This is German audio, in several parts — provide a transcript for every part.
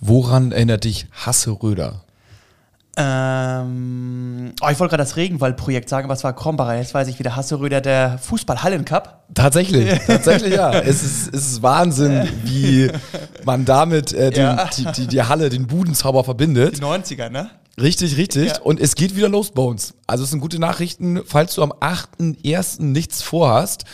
Woran erinnert dich Hasse Röder? Ähm, oh, ich wollte gerade das Regenwald-Projekt sagen, aber es war Krombacher. Jetzt weiß ich wieder, Hasseröder, der Fußball-Hallencup. Tatsächlich, tatsächlich ja. Es ist, es ist Wahnsinn, wie man damit äh, den, Ja. die, die, die Halle, den Budenzauber verbindet. Die 90er, ne? Richtig, richtig. Ja. Und es geht wieder los, Bones. Also es sind gute Nachrichten, falls du am 8.1. nichts vorhast.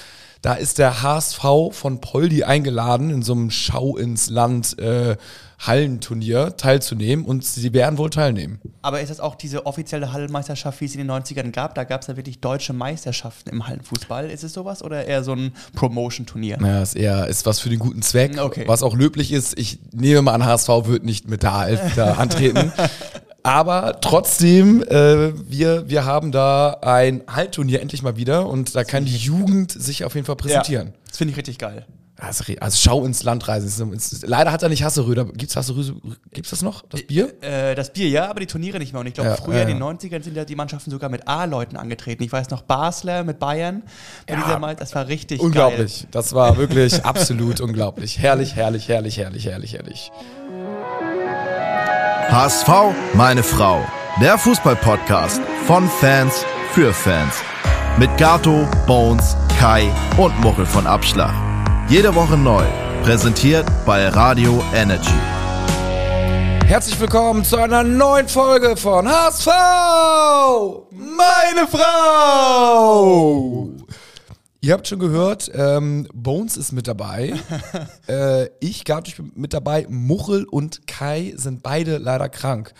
Da ist der HSV von Poldi eingeladen, in so einem Schau ins Land äh, Hallenturnier teilzunehmen und sie werden wohl teilnehmen. Aber ist das auch diese offizielle Hallenmeisterschaft, wie es in den 90ern gab? Da gab es ja wirklich deutsche Meisterschaften im Hallenfußball. Ist es sowas oder eher so ein Promotion-Turnier? Naja, ist eher ist was für den guten Zweck, Okay. was auch löblich ist. Ich nehme mal an, HSV wird nicht mit der A11 da antreten. Aber trotzdem, äh, wir, wir haben da ein Hallenturnier endlich mal wieder und da kann die Jugend sich auf jeden Fall präsentieren. Das finde ich richtig geil. Also, also schau ins Land reisen. Leider hat er nicht Hasseröder. Gibt's Hasseröder? Gibt's das noch? Das Bier? Äh, das Bier ja, aber die Turniere nicht mehr. Und ich glaube, Ja, früher ja, in den ja. 90ern sind ja die Mannschaften sogar mit A-Leuten angetreten. Ich weiß noch, Basler mit Bayern. Bei Ja. dieser Mal, das war richtig Unglaublich. Das war wirklich absolut unglaublich. Herrlich, herrlich, herrlich, herrlich, herrlich, herrlich. HSV, meine Frau. Der Fußball-Podcast von Fans für Fans. Mit Gato, Bones, Kai und Muchel von Abschlag. Jede Woche neu. Präsentiert bei Radio Energy. Herzlich willkommen zu einer neuen Folge von HSV! Meine Frau! Ihr habt schon gehört, ähm, Bones ist mit dabei. äh, ich, bin mit dabei. Muchel und Kai sind beide leider krank.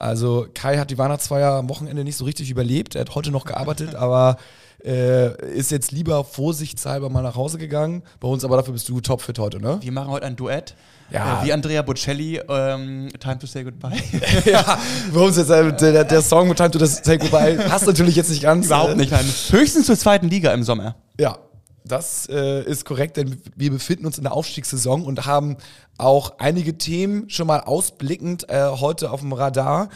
Also Kai hat die Weihnachtsfeier am Wochenende nicht so richtig überlebt. Er hat heute noch gearbeitet, aber äh, ist jetzt lieber vorsichtshalber mal nach Hause gegangen. Bei uns aber dafür bist du topfit heute, ne? Wir machen heute ein Duett. Ja. Äh, wie Andrea Bocelli, ähm, Time to Say Goodbye. ja, bei uns jetzt äh, der, der Song mit Time to Say Goodbye passt natürlich jetzt nicht ganz. Überhaupt äh, nicht. Nein. Höchstens zur zweiten Liga im Sommer. Ja, das äh, ist korrekt, denn wir befinden uns in der Aufstiegssaison und haben auch einige Themen schon mal ausblickend äh, heute auf dem Radar.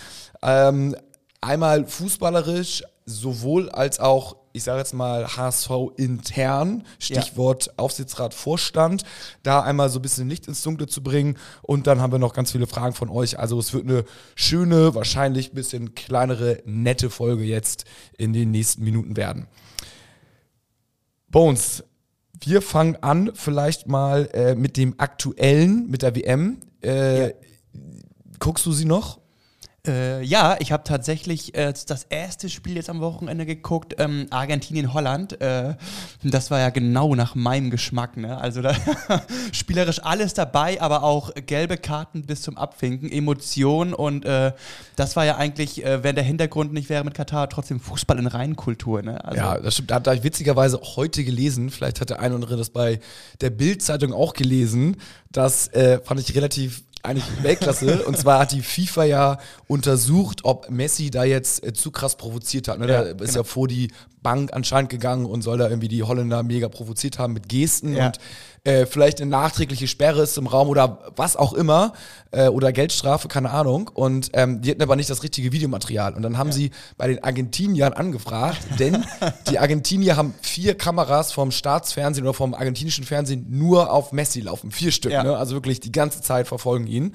Ähm, einmal fußballerisch, sowohl als auch, ich sage jetzt mal, HSV intern, Stichwort Aufsichtsrat Vorstand, da einmal so ein bisschen Licht ins Dunkle zu bringen. Und dann haben wir noch ganz viele Fragen von euch. Also es wird eine schöne, wahrscheinlich ein bisschen kleinere, nette Folge jetzt in den nächsten Minuten werden. Bones, wir fangen an vielleicht mal äh, mit dem aktuellen, mit der WM. Äh, Ja. Guckst du sie noch? Äh, ja, ich habe tatsächlich äh, das erste Spiel jetzt am Wochenende geguckt, ähm, Argentinien-Holland. Äh, das war ja genau nach meinem Geschmack. Ne? Also da spielerisch alles dabei, aber auch gelbe Karten bis zum Abwinken, Emotionen und äh, das war ja eigentlich, äh, wenn der Hintergrund nicht wäre mit Katar, trotzdem Fußball in Reinkultur. Ne? Also, ja, das stimmt. Da habe ich witzigerweise heute gelesen. Vielleicht hat der eine oder andere das bei der Bild-Zeitung auch gelesen. Das äh, fand ich relativ eigentlich Weltklasse. Und zwar hat die FIFA ja untersucht, ob Messi da jetzt äh, zu krass provoziert hat. Ne? Ja, der ist genau. ja vor die Bank anscheinend gegangen und soll da irgendwie die Holländer mega provoziert haben mit Gesten Ja. und äh, vielleicht eine nachträgliche Sperre ist im Raum oder was auch immer äh, oder Geldstrafe, keine Ahnung. Und ähm, die hatten aber nicht das richtige Videomaterial. Und dann haben sie bei den Argentiniern angefragt, denn die Argentinier haben vier Kameras vom Staatsfernsehen oder vom argentinischen Fernsehen nur auf Messi laufen. Vier Stück, Ja. ne? also wirklich die ganze Zeit verfolgen ihn,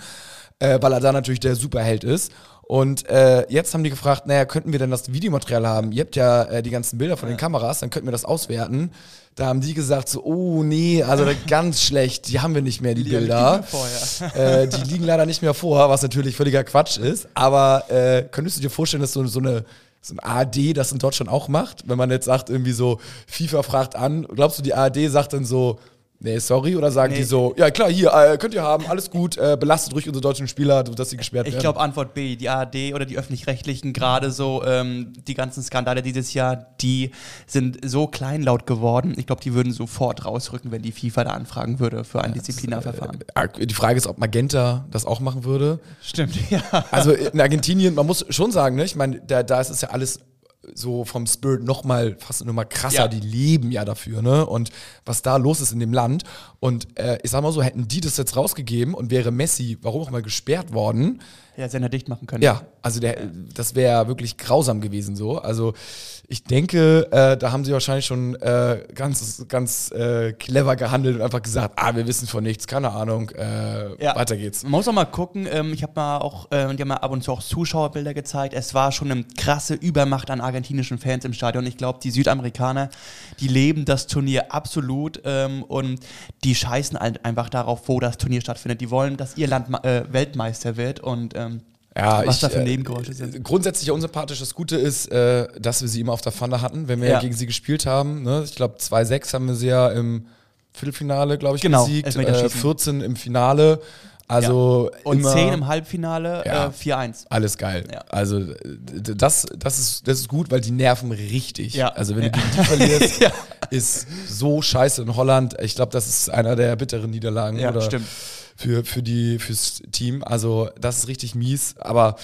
äh, weil er da natürlich der Superheld ist. Und äh, jetzt haben die gefragt, naja, könnten wir denn das Videomaterial haben? Ihr habt ja äh, die ganzen Bilder von den Kameras, dann könnten wir das auswerten. Da haben die gesagt so, oh nee, also ganz schlecht, die haben wir nicht mehr, die, Die Bilder. die vorher. äh, die liegen leider nicht mehr vor, was natürlich völliger Quatsch ist. Aber äh, könntest du dir vorstellen, dass so, so eine so ein ARD das in Deutschland auch macht? Wenn man jetzt sagt, irgendwie so, FIFA fragt an, glaubst du, die ARD sagt dann so, nee, sorry, oder sagen Nee. die so, ja klar, hier, äh, könnt ihr haben, alles gut, äh, belastet ruhig unsere deutschen Spieler, dass sie gesperrt Ich werden. glaube, Antwort B, die ARD oder die Öffentlich-Rechtlichen, gerade so ähm, die ganzen Skandale dieses Jahr, die sind so kleinlaut geworden. Ich glaube, die würden sofort rausrücken, wenn die FIFA da anfragen würde für ein Disziplinarverfahren. Äh, Die Frage ist, ob Magenta das auch machen würde. Stimmt, ja. Also in Argentinien, man muss schon sagen, ne? ich meine, da, da ist es ja alles so vom Spirit noch mal fast noch mal krasser. Ja. Die leben ja dafür, ne? Und was da los ist in dem Land. Und äh, ich sag mal so, hätten die das jetzt rausgegeben und wäre Messi, warum auch mal gesperrt worden, Ja, Sender dicht machen können. ja, also der, das wäre wirklich grausam gewesen so. Also ich denke, äh, da haben sie wahrscheinlich schon äh, ganz, ganz äh, clever gehandelt und einfach gesagt, ah, wir wissen von nichts, keine Ahnung, äh, Ja. weiter geht's. Man muss auch mal gucken, ähm, ich habe mal auch, äh, die haben mal ab und zu auch Zuschauerbilder gezeigt. Es war schon eine krasse Übermacht an argentinischen Fans im Stadion. Ich glaube, die Südamerikaner, die leben das Turnier absolut ähm, und die scheißen halt einfach darauf, wo das Turnier stattfindet. Die wollen, dass ihr Land äh, Weltmeister wird und ähm, Ja, was ich, da für äh, Nebengeräusche sind. Grundsätzlich ja unsympathisch. Das Gute ist, äh, dass wir sie immer auf der Pfanne hatten, wenn wir Ja. gegen sie gespielt haben. Ne? Ich glaube, 2-6 haben wir sie ja im Viertelfinale, glaube ich, Genau, besiegt. Äh, Elfmeterschießen. 14 im Finale. Also Und immer 10 im Halbfinale, Ja. äh, 4-1. alles geil. Ja. Also äh, das, das, ist, das ist gut, weil die nerven richtig. Ja. Also wenn Ja. du gegen die verlierst, Ja. ist so scheiße in Holland. Ich glaube, das ist einer der bitteren Niederlagen Ja, oder stimmt. Für, für die, fürs Team. Also das ist richtig mies. Aber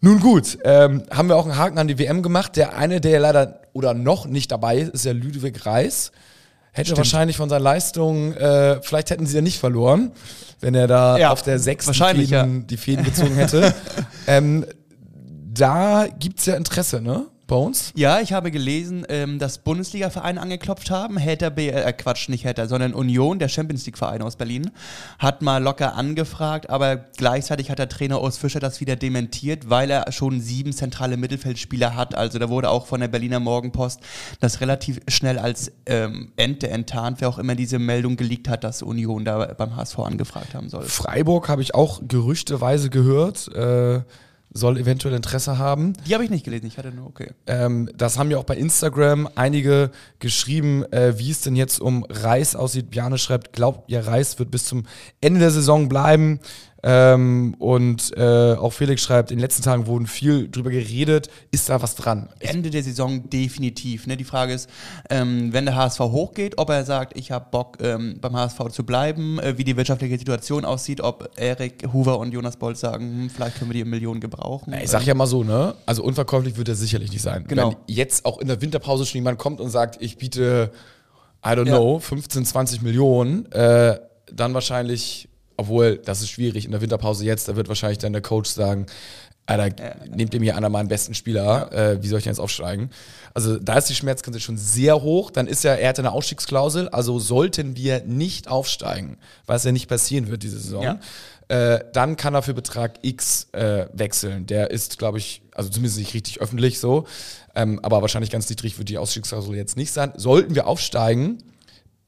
nun gut, ähm, haben wir auch einen Haken an die WM gemacht. Der eine, der leider oder noch nicht dabei ist, ist ja Ludwig Reis. Hätte wahrscheinlich von seinen Leistungen, äh, vielleicht hätten sie ja nicht verloren, wenn er da Ja, auf der sechsten Fäden, die Fäden gezogen hätte. ähm, da gibt es ja Interesse, ne? Bei uns? Ja, ich habe gelesen, ähm, dass Bundesliga-Vereine angeklopft haben. Hertha, B äh, Quatsch, nicht Hertha, sondern Union, der Champions League-Verein aus Berlin, hat mal locker angefragt, aber gleichzeitig hat der Trainer Urs Fischer das wieder dementiert, weil er schon sieben zentrale Mittelfeldspieler hat. Also da wurde auch von der Berliner Morgenpost das relativ schnell als ähm, Ente enttarnt, wer auch immer diese Meldung geleakt hat, dass Union da beim HSV angefragt haben soll. Freiburg habe ich auch gerüchteweise gehört, äh, soll eventuell Interesse haben. Die habe ich nicht gelesen, ich hatte nur, okay. Ähm, das haben ja auch bei Instagram einige geschrieben, äh, wie es denn jetzt um Reis aussieht. Bjane schreibt, glaubt ihr, Reis wird bis zum Ende der Saison bleiben. Ähm, und äh, auch Felix schreibt, in den letzten Tagen wurden viel drüber geredet. Ist da was dran? Ende der Saison definitiv. Ne? Die Frage ist, ähm, wenn der HSV hochgeht, ob er sagt, ich habe Bock ähm, beim HSV zu bleiben, äh, wie die wirtschaftliche Situation aussieht, ob Erik Hoover und Jonas Bolt sagen, hm, vielleicht können wir die Millionen gebrauchen. Ich sag ja mal so, ne? Also unverkäuflich wird er sicherlich nicht sein. Genau. Wenn jetzt auch in der Winterpause schon jemand kommt und sagt, ich biete, I don't Ja. know, 15, 20 Millionen, äh, dann wahrscheinlich, obwohl das ist schwierig in der Winterpause jetzt, da wird wahrscheinlich dann der Coach sagen, Alter, nehmt ihr mir einer meinen besten Spieler, äh, wie soll ich denn jetzt aufsteigen? Also da ist die Schmerzgrenze schon sehr hoch, dann ist ja, er hat eine Ausstiegsklausel, also sollten wir nicht aufsteigen, was ja nicht passieren wird diese Saison, Ja. äh, dann kann er für Betrag X äh, wechseln. Der ist, glaube ich, also zumindest nicht richtig öffentlich so, ähm, aber wahrscheinlich ganz niedrig wird die Ausstiegsklausel jetzt nicht sein. Sollten wir aufsteigen,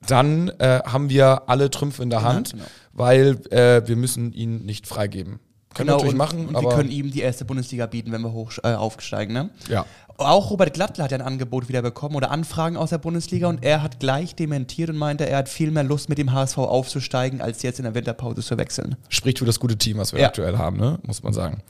dann äh, haben wir alle Trümpfe in der Hand, genau. Weil äh, wir müssen ihn nicht freigeben. Können wir natürlich und, machen, und aber wir können ihm die erste Bundesliga bieten, wenn wir hoch, äh, aufsteigen. Ne? ja. Auch Robert Glattler hat ja ein Angebot wieder bekommen oder Anfragen aus der Bundesliga und er hat gleich dementiert und meinte, er hat viel mehr Lust mit dem HSV aufzusteigen, als jetzt in der Winterpause zu wechseln. spricht für das gute Team, was wir Ja. aktuell haben, ne? muss man sagen.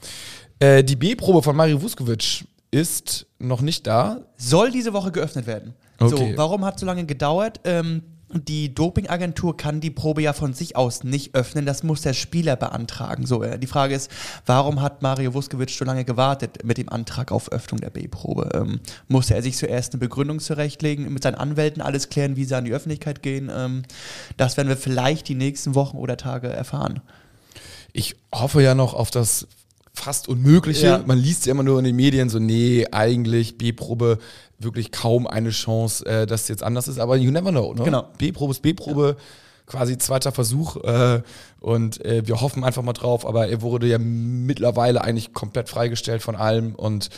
Äh, die B-Probe von Mario Vuskovic ist noch nicht da. soll diese Woche geöffnet werden. Okay. So, warum hat so lange gedauert? Ähm, die Dopingagentur kann die Probe ja von sich aus nicht öffnen, das muss der Spieler beantragen. So, äh, die Frage ist, warum hat Mario Vuskovic so lange gewartet mit dem Antrag auf Öffnung der B-Probe? Ähm, musste er sich zuerst eine Begründung zurechtlegen, mit seinen Anwälten alles klären, wie sie an die Öffentlichkeit gehen? Ähm, das werden wir vielleicht die nächsten Wochen oder Tage erfahren. Ich hoffe ja noch auf das fast Unmögliche. Ja. Man liest ja immer nur in den Medien so, nee, eigentlich B-Probe wirklich kaum eine Chance, äh, dass es jetzt anders ist. Aber you never know. Ne? Genau. B-Probe ist B-Probe, quasi zweiter Versuch. Äh, und äh, wir hoffen einfach mal drauf. Aber er wurde ja mittlerweile eigentlich komplett freigestellt von allem. Und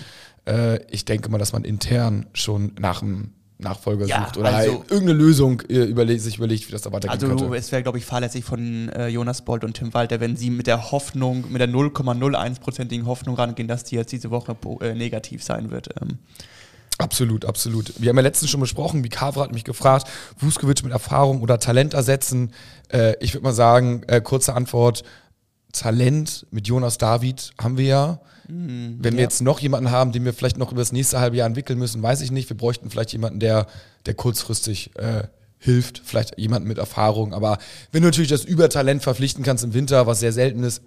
äh, ich denke mal, dass man intern schon nach einem Nachfolger Ja, sucht oder also- irgendeine Lösung äh, überlegt, sich überlegt, wie das da weitergehen Also könnte. es wäre, glaube ich, fahrlässig von äh, Jonas Bolt und Tim Walter, wenn sie mit der Hoffnung, mit der 0,01%igen Hoffnung rangehen, dass die jetzt diese Woche äh, negativ sein wird. Ähm, Absolut, absolut. Wir haben ja letztens schon besprochen, wie Kavra hat mich gefragt, Vuskovic mit Erfahrung oder Talent ersetzen. Äh, ich würde mal sagen, äh, kurze Antwort, Talent mit Jonas David haben wir ja. Wenn wir ja. jetzt noch jemanden haben, den wir vielleicht noch über das nächste halbe Jahr entwickeln müssen, weiß ich nicht. Wir bräuchten vielleicht jemanden, der, der kurzfristig äh, hilft, vielleicht jemanden mit Erfahrung. Aber wenn du natürlich das Übertalent verpflichten kannst im Winter, was sehr selten ist,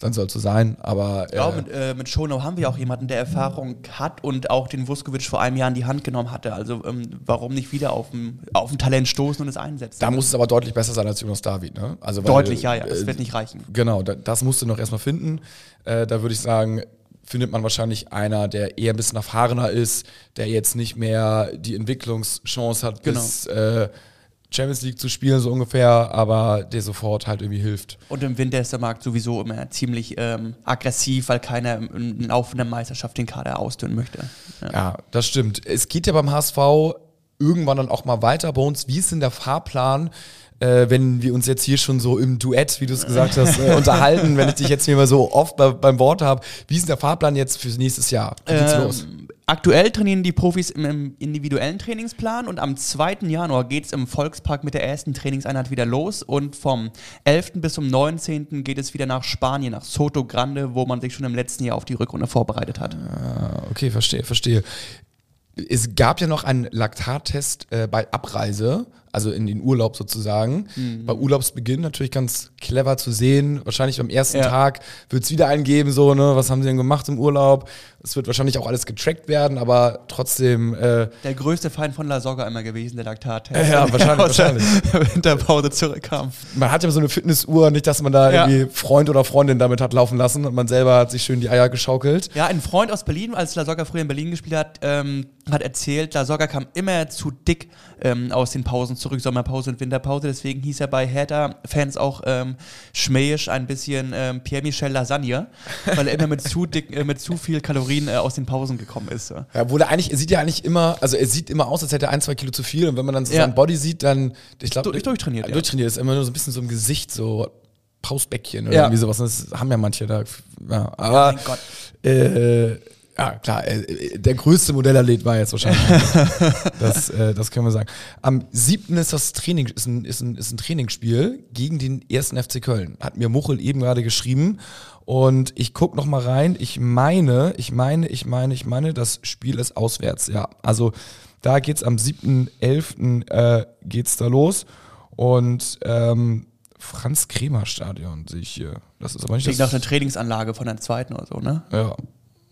dann soll es so sein. Aber äh, ja, mit, äh, mit Schonau haben wir auch jemanden, der Erfahrung hat und auch den Vuskovic vor einem Jahr in die Hand genommen hatte. Also ähm, warum nicht wieder auf ein, auf ein Talent stoßen und es einsetzen? da muss es aber deutlich besser sein als Jonas David. Ne? Also, weil, Deutlich, ja, ja. Das äh, wird nicht reichen. Genau, da, das musst du noch erstmal finden. Äh, da würde ich sagen, findet man wahrscheinlich einer, der eher ein bisschen erfahrener ist, der jetzt nicht mehr die Entwicklungschance hat, Genau. bis äh, Champions League zu spielen, so ungefähr, aber der sofort halt irgendwie hilft. Und im Winter ist der Markt sowieso immer ziemlich ähm, aggressiv, weil keiner im Laufe der Meisterschaft den Kader ausdünnen möchte. Ja. Ja, das stimmt. Es geht ja beim HSV irgendwann dann auch mal weiter bei uns. Wie ist denn der Fahrplan, äh, wenn wir uns jetzt hier schon so im Duett, wie du es gesagt hast, äh, unterhalten, wenn ich dich jetzt hier mal so oft bei, beim Wort habe? Wie ist denn der Fahrplan jetzt fürs nächstes Jahr? Wie geht's los? Aktuell trainieren die Profis im, im individuellen Trainingsplan und am 2. Januar geht es im Volkspark mit der ersten Trainingseinheit wieder los und vom 11. bis zum 19. geht es wieder nach Spanien, nach Soto Grande, wo man sich schon im letzten Jahr auf die Rückrunde vorbereitet hat. Ah, okay, verstehe, verstehe. Es gab ja noch einen Laktattest äh, bei Abreise, also in den Urlaub sozusagen. Mhm. Bei Urlaubsbeginn natürlich ganz clever zu sehen. Wahrscheinlich am ersten Ja. Tag wird es wieder einen geben, so, ne, was haben sie denn gemacht im Urlaub? Es wird wahrscheinlich auch alles getrackt werden, aber trotzdem, äh, Der größte Feind von La Soga immer gewesen, der Laktat. Ja, wahrscheinlich, Aus der wahrscheinlich. Winterpause zurückkam. man hat ja so eine Fitnessuhr, nicht, dass man da Ja. irgendwie Freund oder Freundin damit hat laufen lassen und man selber hat sich schön die Eier geschaukelt. Ja, ein Freund aus Berlin, als La Soga früher in Berlin gespielt hat, ähm, hat erzählt, La Soga kam immer zu dick ähm, aus den Pausen zurück, Sommerpause und Winterpause. Deswegen hieß er bei Hertha-Fans auch ähm, schmähisch ein bisschen ähm, Pierre-Michel Lasagne, weil er immer mit zu, dick, äh, mit zu viel Kalorien äh, aus den Pausen gekommen ist. Ja, er eigentlich, er sieht ja eigentlich immer, also er sieht immer aus, als hätte er ein, zwei Kilo zu viel. Und wenn man dann so Ja. sein Body sieht, dann, ich glaube, Durch- durchtrainiert, ja. Durchtrainiert ist immer nur so ein bisschen so im Gesicht, so Pausbäckchen oder Ja. irgendwie sowas. Das haben ja manche da. Ja, aber, mein Gott. äh, ja, klar, äh, der größte Modellathlet war jetzt wahrscheinlich. das, äh, das können wir sagen. Am 7. ist das Training, ist ein, ist ein, ist ein Trainingsspiel gegen den ersten FC Köln. Hat mir Muchel eben gerade geschrieben. Und ich gucke noch mal rein. Ich meine, ich meine, ich meine, ich meine, das Spiel ist auswärts. Ja, also da geht's am 7.11. Äh, geht's da los. Und ähm, Franz-Kremer-Stadion sehe ich hier. Das ist aber nicht Klingt nach das. einer Trainingsanlage von der zweiten oder so, ne? Ja,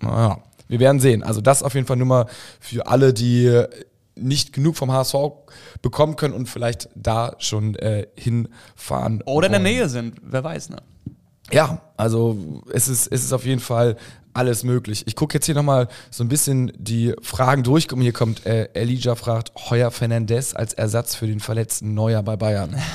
naja. Wir werden sehen. Also das auf jeden Fall nur mal für alle, die nicht genug vom HSV bekommen können und vielleicht da schon äh, hinfahren. Oder in der. Nähe sind, wer weiß, ne? Ja, also es ist, es ist auf jeden Fall alles möglich. Ich gucke jetzt hier nochmal so ein bisschen die Fragen durch. Hier kommt äh, Elijah fragt, Heuer Fernandez als Ersatz für den verletzten Neuer bei Bayern.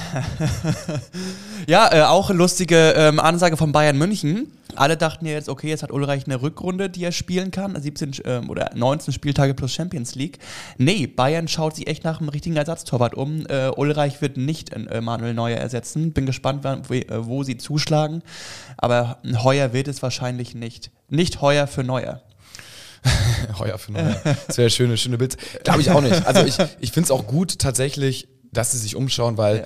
Ja, äh, auch eine lustige ähm, Ansage von Bayern München. Alle dachten ja jetzt, okay, jetzt hat Ulreich eine Rückrunde, die er spielen kann. 17 ähm, oder 19 Spieltage plus Champions League. Nee, Bayern schaut sich echt nach einem richtigen Ersatztorwart um. Äh, Ulreich wird nicht äh, Manuel Neuer ersetzen. Bin gespannt, wann, wo, äh, wo sie zuschlagen. Aber Heuer wird es wahrscheinlich nicht. Nicht Heuer für Neuer. Heuer für Neuer. Das wäre schöne, schöne Bild. Glaube ich auch nicht. Also ich, ich finde es auch gut tatsächlich, dass sie sich umschauen, weil Ja.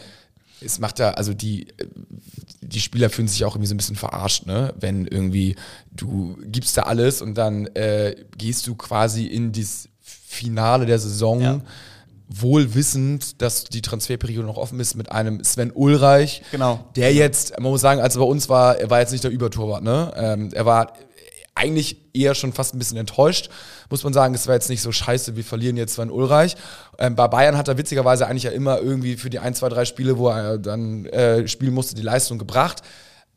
Es macht ja, also die, die Spieler fühlen sich auch irgendwie so ein bisschen verarscht, ne? Wenn irgendwie du gibst da alles und dann äh, gehst du quasi in das Finale der Saison. Ja. Wohl wissend, dass die Transferperiode noch offen ist mit einem Sven Ulreich, Genau. der jetzt, man muss sagen, als er bei uns war, er war jetzt nicht der Übertorwart, ne? Ähm, er war eigentlich eher schon fast ein bisschen enttäuscht, muss man sagen. Es war jetzt nicht so scheiße, wir verlieren jetzt Sven Ulreich. Ähm, bei Bayern hat er witzigerweise eigentlich ja immer irgendwie für die ein, zwei, drei Spiele, wo er dann äh, spielen musste, die Leistung gebracht.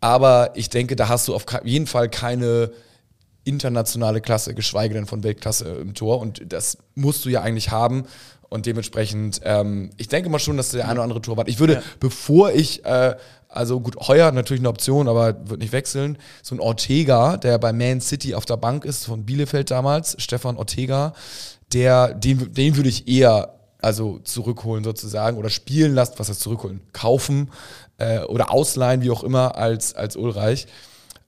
Aber ich denke, da hast du auf jeden Fall keine internationale Klasse, geschweige denn von Weltklasse im Tor. Und das musst du ja eigentlich haben. Und dementsprechend, ähm, ich denke mal schon, dass der eine oder andere Torwart. Ich würde, Ja. bevor ich, äh, also gut, Heuer natürlich eine Option, aber wird nicht wechseln. So ein Ortega, der bei Man City auf der Bank ist, von Bielefeld damals, Stefan Ortega, der, den, den würde ich eher also zurückholen sozusagen oder spielen lassen, was heißt zurückholen, kaufen äh, oder ausleihen, wie auch immer, als, als Ulreich.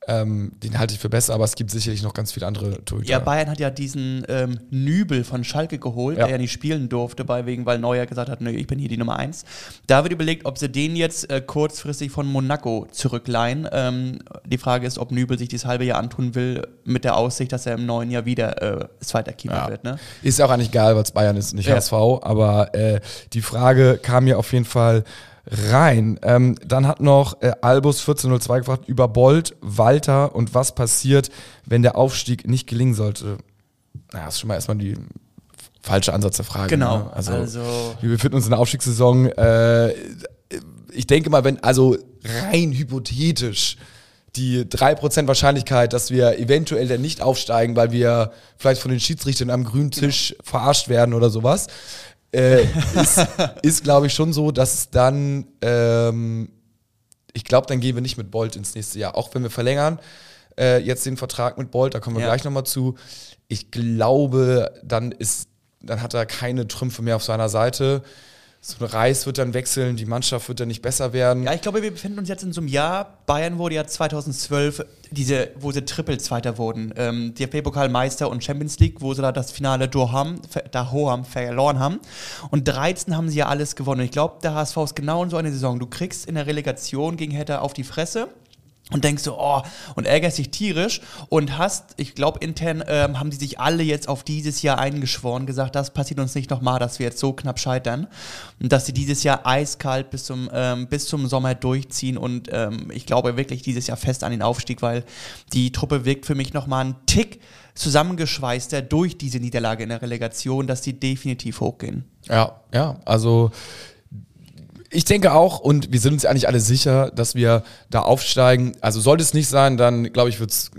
Ähm, den halte ich für besser, aber es gibt sicherlich noch ganz viele andere Torhüter. Ja, Bayern hat ja diesen ähm, Nübel von Schalke geholt, Ja. der ja nicht spielen durfte, bei wegen, weil Neuer gesagt hat, nö, ich bin hier die Nummer eins. Da wird überlegt, ob sie den jetzt äh, kurzfristig von Monaco zurückleihen. Ähm, die Frage ist, ob Nübel sich dieses halbe Jahr antun will, mit der Aussicht, dass er im neuen Jahr wieder äh, zweiter Keeper Ja. wird. Ne? Ist ja auch eigentlich egal, weil es Bayern ist, nicht Ja. HSV. Aber äh, die Frage kam mir auf jeden Fall rein. Ähm, dann hat noch äh, Albus 1402 gefragt über Bolt, Walter und was passiert, wenn der Aufstieg nicht gelingen sollte. Na, das ist schon mal erstmal die falsche Ansatz der Frage. Genau. Ne? Also, Also- wir befinden uns in der Aufstiegssaison. Äh, ich denke mal, wenn, also rein hypothetisch, die 3% Wahrscheinlichkeit, dass wir eventuell dann nicht aufsteigen, weil wir vielleicht von den Schiedsrichtern am grünen Tisch verarscht werden oder sowas, äh, ist, ist glaube ich, schon so, dass dann, ähm, ich glaube, dann gehen wir nicht mit Bolt ins nächste Jahr. Auch wenn wir verlängern äh, jetzt den Vertrag mit Bolt, da kommen wir Ja. gleich nochmal zu. Ich glaube, dann ist, dann hat er keine Trümpfe mehr auf seiner Seite. So ein Reis wird dann wechseln, die Mannschaft wird dann nicht besser werden. Ja, ich glaube, wir befinden uns jetzt in so einem Jahr. Bayern wurde ja 2012, diese, wo sie Triple-Zweiter wurden. Ähm, DFB-Pokalmeister und Champions League, wo sie da das Finale Doham, Dahoam verloren haben. Und 13 haben sie ja alles gewonnen. Und ich glaube, der HSV ist genau in so einer Saison. Du kriegst in der Relegation gegen Hertha auf die Fresse. Und denkst so, oh, und ärgerst dich tierisch und hast, ich glaube, intern ähm, haben die sich alle jetzt auf dieses Jahr eingeschworen, gesagt, das passiert uns nicht nochmal, dass wir jetzt so knapp scheitern. Und dass sie dieses Jahr eiskalt bis zum, ähm, bis zum Sommer durchziehen und ähm, ich glaube wirklich dieses Jahr fest an den Aufstieg, weil die Truppe wirkt für mich nochmal einen Tick zusammengeschweißter durch diese Niederlage in der Relegation, dass die definitiv hochgehen. Ja, ja, also ich denke auch, und wir sind uns ja eigentlich alle sicher, dass wir da aufsteigen. Also sollte es nicht sein, dann glaube ich, wird es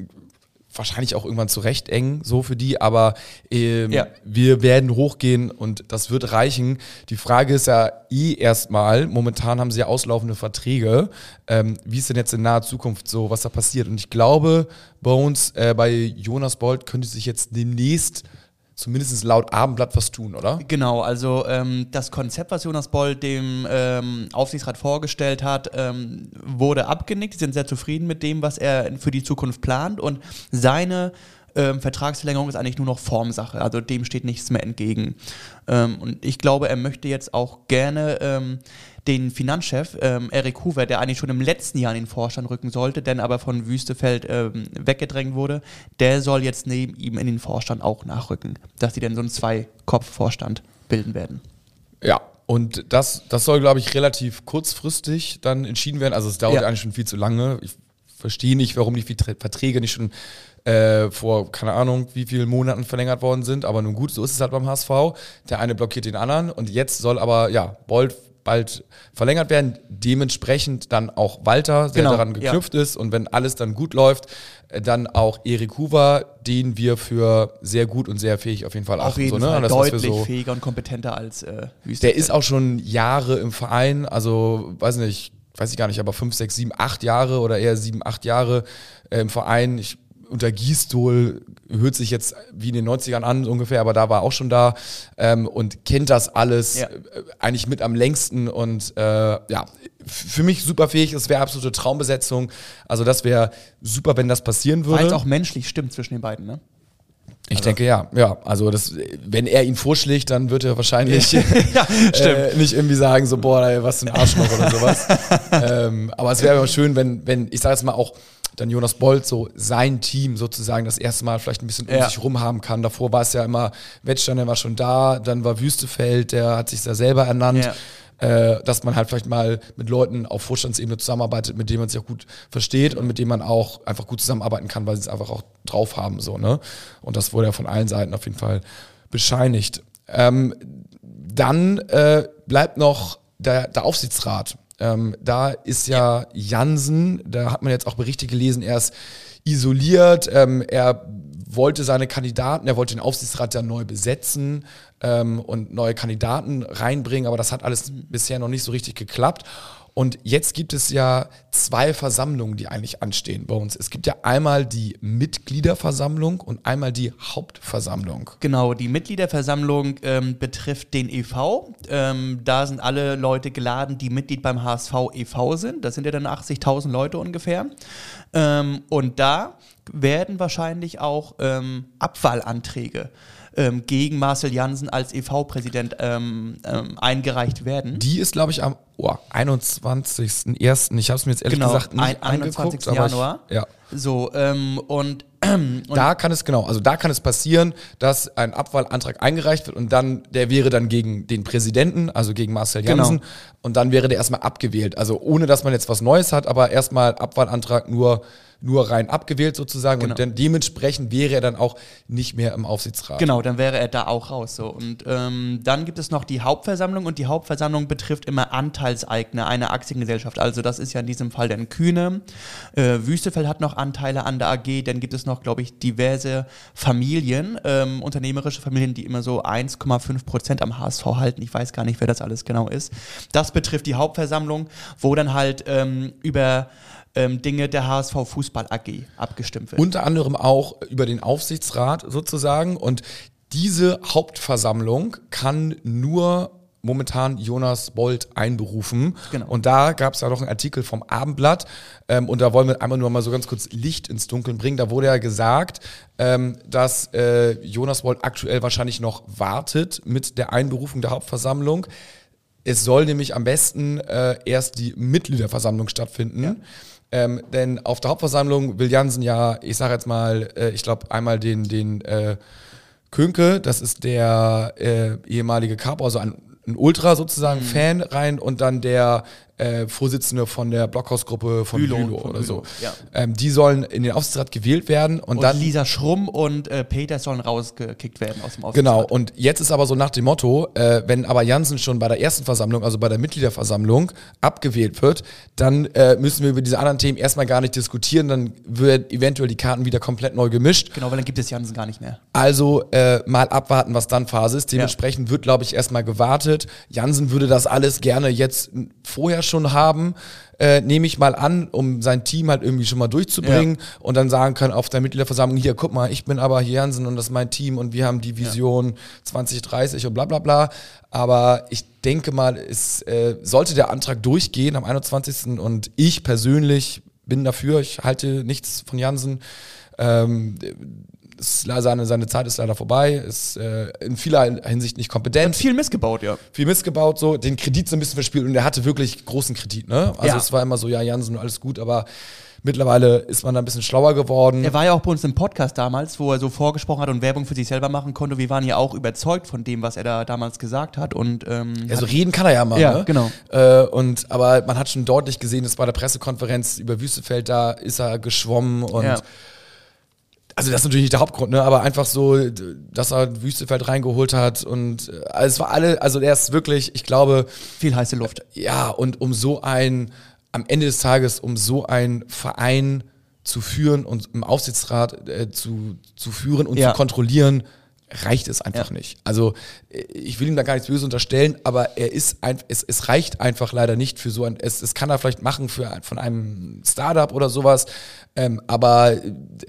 wahrscheinlich auch irgendwann zurecht eng, so für die, aber ähm, Ja. wir werden hochgehen und das wird reichen. Die Frage ist ja eh erstmal, momentan haben sie ja auslaufende Verträge, ähm, wie ist denn jetzt in naher Zukunft so, was da passiert? Und ich glaube, uns, äh, bei Jonas Bolt könnte sich jetzt demnächst zumindest laut Abendblatt was tun, oder? Genau, also ähm, das Konzept, was Jonas Boll dem ähm, Aufsichtsrat vorgestellt hat, ähm, wurde abgenickt. Die sind sehr zufrieden mit dem, was er für die Zukunft plant und seine ähm, Vertragsverlängerung ist eigentlich nur noch Formsache, also dem steht nichts mehr entgegen. Ähm, und ich glaube, er möchte jetzt auch gerne ähm, den Finanzchef ähm, Eric Hoover, der eigentlich schon im letzten Jahr in den Vorstand rücken sollte, denn aber von Wüstefeld ähm, weggedrängt wurde, der soll jetzt neben ihm in den Vorstand auch nachrücken, dass die dann so einen Zwei-Kopf-Vorstand bilden werden. Ja, und das, das soll, glaube ich, relativ kurzfristig dann entschieden werden. Also es dauert Ja. eigentlich schon viel zu lange. Ich verstehe nicht, warum die Verträge nicht schon äh, vor, keine Ahnung, wie vielen Monaten verlängert worden sind. Aber nun gut, so ist es halt beim HSV. Der eine blockiert den anderen. Und jetzt soll aber, ja, Bolt bald verlängert werden. Dementsprechend dann auch Walter, der Genau, daran ja. geknüpft ist. Und wenn alles dann gut läuft, äh, dann auch Erik Hoover, den wir für sehr gut und sehr fähig auf jeden Fall Auf achten. jeden so, ne? Fall Das, deutlich so- fähiger und kompetenter als äh, Wüstefeld. der ist auch schon Jahre im Verein, also weiß nicht, weiß ich gar nicht, aber fünf, sechs, sieben, acht Jahre oder eher sieben, acht Jahre äh, im Verein. Ich, unter Gießdol hört sich jetzt wie in den 90ern an ungefähr, aber da war er auch schon da ähm, und kennt das alles Ja. äh, eigentlich mit am längsten und äh, ja, für mich super fähig, es wäre absolute Traumbesetzung. Also das wäre super, wenn das passieren würde. Weil es auch menschlich stimmt zwischen den beiden, ne? Ich denke ja, ja. Also das, wenn er ihn vorschlägt, dann wird er wahrscheinlich ja, äh, nicht irgendwie sagen, so boah, was für ein Arschloch oder sowas. ähm, aber es wäre schön, wenn, wenn, ich sage jetzt mal auch, dann Jonas Bolt so sein Team sozusagen das erste Mal vielleicht ein bisschen um Ja. sich rum haben kann. Davor war es ja immer, Wettstein, der war schon da, dann war Wüstefeld, der hat sich da selber ernannt. Ja. Äh, dass man halt vielleicht mal mit Leuten auf Vorstandsebene zusammenarbeitet, mit denen man sich auch gut versteht und mit denen man auch einfach gut zusammenarbeiten kann, weil sie es einfach auch drauf haben. So, ne? Und das wurde ja von allen Seiten auf jeden Fall bescheinigt. Ähm, dann äh, bleibt noch der, der Aufsichtsrat. Ähm, da ist ja Jansen, da hat man jetzt auch Berichte gelesen, er ist isoliert, ähm, er wollte seine Kandidaten, er wollte den Aufsichtsrat ja neu besetzen ähm, und neue Kandidaten reinbringen, aber das hat alles bisher noch nicht so richtig geklappt. Und jetzt gibt es ja zwei Versammlungen, die eigentlich anstehen bei uns. Es gibt ja einmal die Mitgliederversammlung und einmal die Hauptversammlung. Genau, die Mitgliederversammlung ähm, betrifft den EV. Ähm, da sind alle Leute geladen, die Mitglied beim HSV e.V. sind. Das sind ja dann 80.000 Leute ungefähr. Ähm, und da werden wahrscheinlich auch ähm, Abwahlanträge ähm, gegen Marcel Jansen als EV-Präsident ähm, ähm, eingereicht werden. Die ist, glaube ich, am oh, 21.01. Ich habe es mir jetzt ehrlich Genau, gesagt nicht ein- 21. angeguckt. aber Januar. Ich, ja. So, ähm, und, Da kann es genau, also da kann es passieren, dass ein Abwahlantrag eingereicht wird und dann, der wäre dann gegen den Präsidenten, also gegen Marcel Genau. Jansen, und dann wäre der erstmal abgewählt. Also ohne, dass man jetzt was Neues hat, aber erstmal Abwahlantrag nur nur rein abgewählt sozusagen Genau. und dann dementsprechend wäre er dann auch nicht mehr im Aufsichtsrat. Genau, dann wäre er da auch raus. So. Und ähm, dann gibt es noch die Hauptversammlung und die Hauptversammlung betrifft immer Anteilseigner einer Aktiengesellschaft. Also das ist ja in diesem Fall dann Kühne. Äh, Wüstefeld hat noch Anteile an der AG. Dann gibt es noch, glaube ich, diverse Familien, ähm, unternehmerische Familien, die immer so 1,5 Prozent am HSV halten. Ich weiß gar nicht, wer das alles genau ist. Das betrifft die Hauptversammlung, wo dann halt ähm, über ähm, Dinge der HSV Fußball AG abgestimmt wird. Unter anderem auch über den Aufsichtsrat sozusagen. Und diese Hauptversammlung kann nur momentan Jonas Bold einberufen. Genau. Und da gab es ja noch einen Artikel vom Abendblatt. Ähm, und da wollen wir einmal nur mal so ganz kurz Licht ins Dunkeln bringen. Da wurde ja gesagt, ähm, dass äh, Jonas Bold aktuell wahrscheinlich noch wartet mit der Einberufung der Hauptversammlung. Es soll nämlich am besten äh, erst die Mitgliederversammlung stattfinden. Ähm, denn auf der Hauptversammlung will Jansen ja, ich sage jetzt mal, äh, ich glaube einmal den, den äh, Könke, das ist der äh, ehemalige Capo, also ein, ein Ultra sozusagen, Mhm. Fan rein und dann der äh, Vorsitzende von der Blockhausgruppe von Bülow, Bülow von oder Bülow, so. ja. Ähm, die sollen in den Aufsichtsrat gewählt werden und, Und dann Lisa Schrumm und äh, Peter sollen rausgekickt werden aus dem Aufsichtsrat. Genau, und jetzt ist aber so nach dem Motto, äh, wenn aber Jansen schon bei der ersten Versammlung, also bei der Mitgliederversammlung, abgewählt wird, dann äh, müssen wir über diese anderen Themen erstmal gar nicht diskutieren, dann werden eventuell die Karten wieder komplett neu gemischt. Genau, weil dann gibt es Jansen gar nicht mehr. Also äh, mal abwarten, was dann Phase ist. Dementsprechend wird, glaube ich, erstmal gewartet. Jansen würde das alles gerne jetzt vorher schon haben, äh, nehme ich mal an, um sein Team halt irgendwie schon mal durchzubringen und dann sagen können auf der Mitgliederversammlung, hier, guck mal, ich bin aber Jansen und das ist mein Team und wir haben die Vision 2030 und bla bla bla. Aber ich denke mal, es äh, sollte der Antrag durchgehen am 21. und ich persönlich bin dafür, ich halte nichts von Jansen. Ähm, ist, seine, seine Zeit ist leider vorbei, ist äh, in vieler Hinsicht nicht kompetent, Viel missgebaut, ja. viel missgebaut, so den Kredit so ein bisschen verspielt und er hatte wirklich großen Kredit, ne? Also Ja. es war immer so, ja, Jansen, alles gut, aber mittlerweile ist man da ein bisschen schlauer geworden. Er war ja auch bei uns im Podcast damals, wo er so vorgesprochen hat und Werbung für sich selber machen konnte. Wir waren ja auch überzeugt von dem, was er da damals gesagt hat. Und ähm, Also hat, reden kann er ja mal, Ja, ne? genau. Äh, und aber man hat schon deutlich gesehen, dass bei der Pressekonferenz über Wüstefeld da ist er geschwommen und Ja. Also das ist natürlich nicht der Hauptgrund, ne? Aber einfach so, dass er Wüstefeld reingeholt hat und äh, also es war alle, also der ist wirklich, ich glaube, viel heiße Luft. ja, und um so ein, am Ende des Tages, um so ein Verein zu führen und im Aufsichtsrat äh, zu, zu führen und Ja. zu kontrollieren, reicht es einfach Ja. nicht. Also äh, ich will ihm da gar nichts Böses unterstellen, aber er ist ein, es, es reicht einfach leider nicht für so ein, es, es kann er vielleicht machen für ein- von einem Startup oder sowas, ähm, aber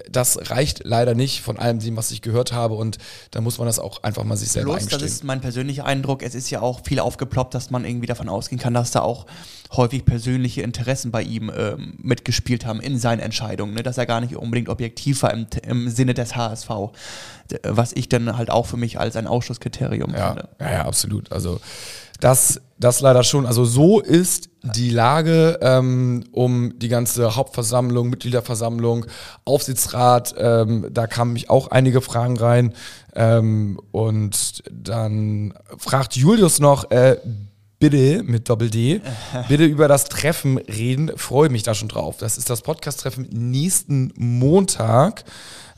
das reicht leider nicht von allem dem, was ich gehört habe und da muss man das auch einfach mal sich selber das eingestehen. ist mein persönlicher Eindruck, es ist ja auch viel aufgeploppt, dass man irgendwie davon ausgehen kann, dass da auch häufig persönliche Interessen bei ihm ähm, mitgespielt haben in seinen Entscheidungen, ne? dass er gar nicht unbedingt objektiv war im, im Sinne des HSV, was ich dann halt auch für mich als ein Ausschlusskriterium Ja, finde. ja, ja, absolut. Also das, das leider schon. Also so ist die Lage ähm, um die ganze Hauptversammlung, Mitgliederversammlung, Aufsichtsrat. Ähm, da kamen mich auch einige Fragen rein. Ähm, und dann fragt Julius noch, äh, bitte mit Doppel D, bitte über das Treffen reden. Freue mich da schon drauf. Das ist das Podcast-Treffen nächsten Montag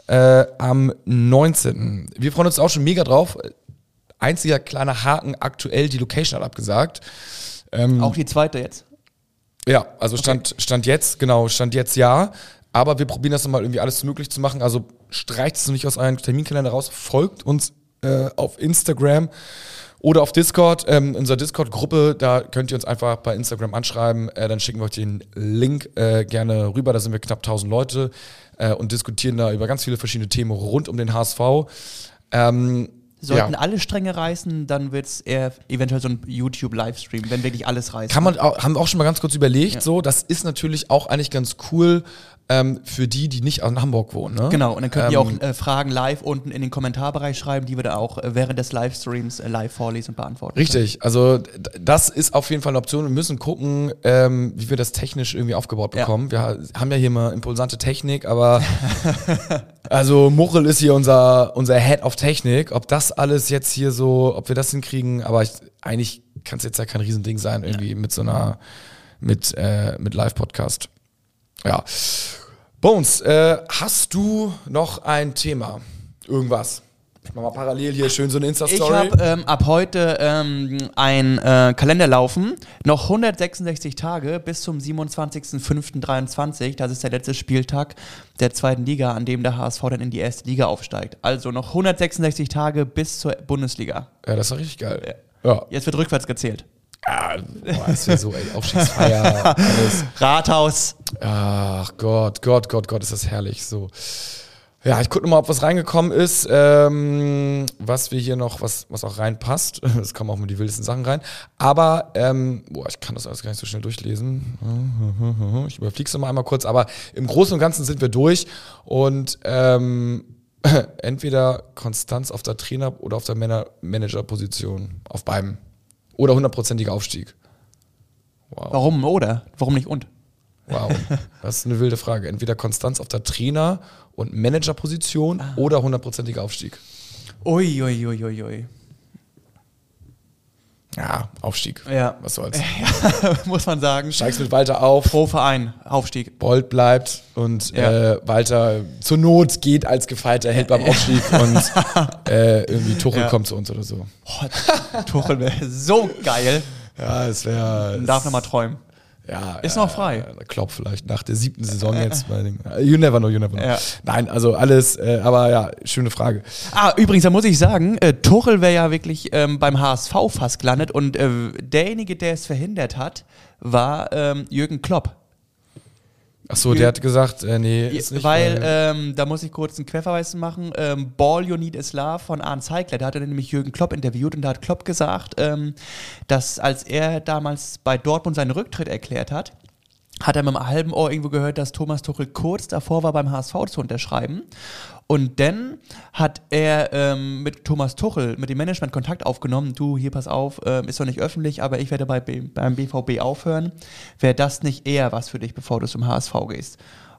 äh, am 19. Wir freuen uns auch schon mega drauf. Einziger kleiner Haken aktuell, die Location hat abgesagt. Ähm, Auch die zweite jetzt. ja, also stand, stand jetzt, genau, stand jetzt ja. Aber wir probieren das nochmal irgendwie alles möglich zu machen. Also streicht es nicht aus euren Terminkalender raus, folgt uns äh, auf Instagram oder auf Discord. Ähm, unsere Discord-Gruppe, da könnt ihr uns einfach bei Instagram anschreiben. Äh, dann schicken wir euch den Link äh, gerne rüber. Da sind wir knapp 1000 Leute äh, und diskutieren da über ganz viele verschiedene Themen rund um den HSV. Ähm, Sollten ja. alle Stränge reißen, dann wird es eher eventuell so ein YouTube-Livestream, wenn wirklich alles reißt. Kann man auch, haben wir auch schon mal ganz kurz überlegt, Ja. so, das ist natürlich auch eigentlich ganz cool ähm, für die, die nicht in Hamburg wohnen. Ne? Genau, und dann könnt ihr auch Ähm, äh, Fragen live unten in den Kommentarbereich schreiben, die wir da auch äh, während des Livestreams äh, live vorlesen und beantworten. Richtig, also d- das ist auf jeden Fall eine Option. Wir müssen gucken, ähm, wie wir das technisch irgendwie aufgebaut Ja. bekommen. Wir ha- haben ja hier mal impulsante Technik, aber also Muchel ist hier unser, unser Head of Technik. Ob das alles jetzt hier so, ob wir das hinkriegen, aber ich, eigentlich kann es jetzt ja kein Riesending sein, irgendwie mit so einer, mit, äh, mit Live-Podcast. Ja. Bones, äh, hast du noch ein Thema? Irgendwas? Ich mach mal parallel hier schön so eine Ich Insta-Story. habe ähm, ab heute ähm, ein äh, Kalender laufen. Noch 166 Tage bis zum 27.05.23. Das ist der letzte Spieltag der zweiten Liga, an dem der HSV dann in die erste Liga aufsteigt. Also noch 166 Tage bis zur Bundesliga. ja, das war richtig geil. Ja. Jetzt wird rückwärts gezählt. ja boah, ist ja so, ey, Aufstiegsfeier, alles. Rathaus. Ach Gott, Gott, Gott, Gott, ist das herrlich. So. Ja, ich gucke nochmal, ob was reingekommen ist, ähm, was wir hier noch, was, was auch reinpasst. Es kommen auch mal die wildesten Sachen rein. Aber, ähm, boah, ich kann das alles gar nicht so schnell durchlesen. Ich überfliege es mal einmal kurz, aber im Großen und Ganzen sind wir durch und ähm, entweder Konstanz auf der Trainer- oder auf der Managerposition. Auf beiden. Oder hundertprozentiger Aufstieg. Wow. Warum oder? Warum nicht und? Wow, das ist eine wilde Frage. Entweder Konstanz auf der Trainer- und Managerposition oder hundertprozentiger Aufstieg. Ui, ui, ui, ui, ui. Ja, Aufstieg. Ja. Was soll's. Muss man sagen. Steigst mit Walter auf, Pro Verein, Aufstieg. Bold bleibt und Ja. äh, Walter zur Not geht als Gefeiter, hält beim Aufstieg und äh, irgendwie Tuchel Ja. kommt zu uns oder so. Boah, Tuchel wäre so geil. Ja, es wäre. Darf nochmal träumen. Ja, Ist noch frei. Äh, Klopp vielleicht nach der siebten Saison jetzt. Bei den, you never know, you never know. Ja. Nein, also alles, äh, aber ja, schöne Frage. Ah, übrigens, da muss ich sagen, äh, Tuchel wäre ja wirklich ähm, beim HSV fast gelandet und äh, derjenige, der es verhindert hat, war ähm, Jürgen Klopp. Ach so, der hat gesagt, äh, nee, ist nicht. weil, ähm, da muss ich kurz einen Querverweis machen, ähm, Ball You Need Is Love von Arne Zeigler, da hat er nämlich Jürgen Klopp interviewt und da hat Klopp gesagt, ähm, dass als er damals bei Dortmund seinen Rücktritt erklärt hat, hat er mit einem halben Ohr irgendwo gehört, dass Thomas Tuchel kurz davor war, beim HSV zu unterschreiben. Und dann hat er ähm, mit Thomas Tuchel, mit dem Management Kontakt aufgenommen. Du, hier pass auf, ähm, ist doch nicht öffentlich, aber ich werde bei, beim BVB aufhören. Wäre das nicht eher was für dich, bevor du zum HSV gehst?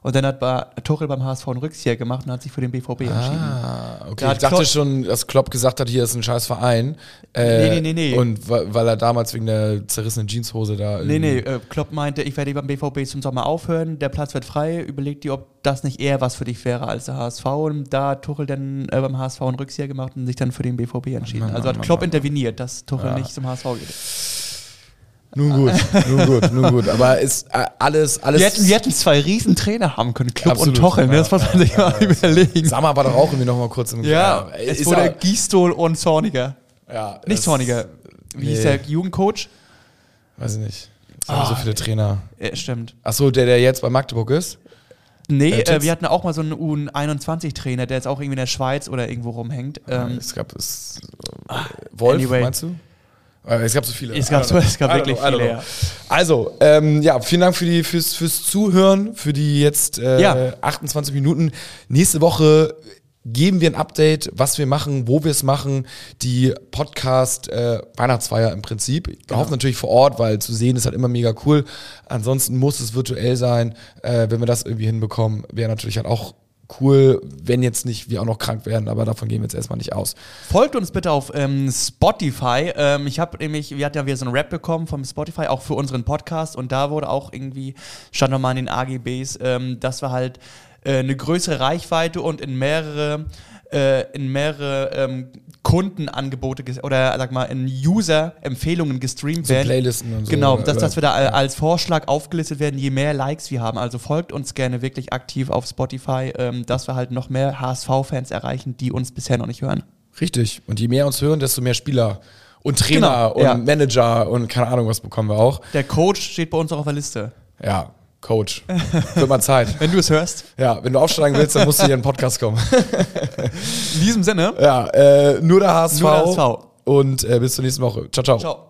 Und dann hat Tuchel beim HSV einen Rückzieher gemacht und hat sich für den BVB entschieden. Ah, okay. Da Ich dachte Klopp- schon, dass Klopp gesagt hat, hier ist ein scheiß Verein. Äh, Nee, nee, nee, nee. Und weil er damals wegen der zerrissenen Jeanshose da. Nee, nee, äh, Klopp meinte, ich werde beim BVB zum Sommer aufhören, der Platz wird frei, überleg dir, ob das nicht eher was für dich wäre als der HSV. Und da hat Tuchel dann äh, beim HSV einen Rückzieher gemacht und sich dann für den BVB entschieden. Also hat Klopp interveniert, dass Tuchel Ja. nicht zum HSV geht. Nun gut, nun gut, nun gut. Aber ist äh, alles, alles. Wir hätten, wir hätten zwei riesen Trainer haben können, Klopp Absolut. und Tuchel, ne? das Ja, muss man sich mal überlegen. Sammer war doch auch irgendwie noch mal kurz im Ja, äh, es ist wurde ja- Gistol und Zorniger. ja, Nicht Zorniger. Wie hieß nee. der Jugendcoach? Weiß ich nicht. Es haben Ah. so viele Trainer. Äh, stimmt. Achso, der, der jetzt bei Magdeburg ist? Nee, Äh, äh, wir hatten auch mal so einen U21-Trainer, der jetzt auch irgendwie in der Schweiz oder irgendwo rumhängt. Ähm, es gab es. Äh, Wolf, anyway. meinst du? Äh, Es gab so viele. Es gab so- es gab wirklich know, viele, ja. Also, ähm, ja, vielen Dank für die, fürs, fürs Zuhören, für die jetzt äh, Ja. 28 Minuten. Nächste Woche geben wir ein Update, was wir machen, wo wir es machen, die Podcast-Weihnachtsfeier im Prinzip. Wir Genau. hoffen natürlich vor Ort, weil zu sehen ist halt immer mega cool. Ansonsten muss es virtuell sein. Äh, wenn wir das irgendwie hinbekommen, wäre natürlich halt auch cool, wenn jetzt nicht wir auch noch krank werden, aber davon gehen wir jetzt erstmal nicht aus. Folgt uns bitte auf ähm, Spotify. Ähm, ich habe nämlich, wir hatten ja wieder so einen Rap bekommen vom Spotify, auch für unseren Podcast. Und da wurde auch irgendwie, stand nochmal in den AGBs, ähm, dass wir halt äh, eine größere Reichweite und in mehrere, äh, in mehrere ähm, Kundenangebote oder sag mal in User-Empfehlungen gestreamt So werden. Playlisten und so. Genau, dass, dass wir da als Vorschlag aufgelistet werden, je mehr Likes wir haben. Also folgt uns gerne wirklich aktiv auf Spotify, ähm, dass wir halt noch mehr HSV-Fans erreichen, die uns bisher noch nicht hören. Richtig. Und je mehr uns hören, desto mehr Spieler und Trainer Genau, und ja. Manager und keine Ahnung, was bekommen wir auch. Der Coach steht bei uns auch auf der Liste. Ja, Coach. Wird mal Zeit. Wenn du es hörst. Ja, wenn du aufsteigen willst, dann musst du hier in den Podcast kommen. In diesem Sinne. Ja, äh, nur der HSV. Nur der HSV. Und äh, bis zur nächsten Woche. Ciao, ciao. Ciao.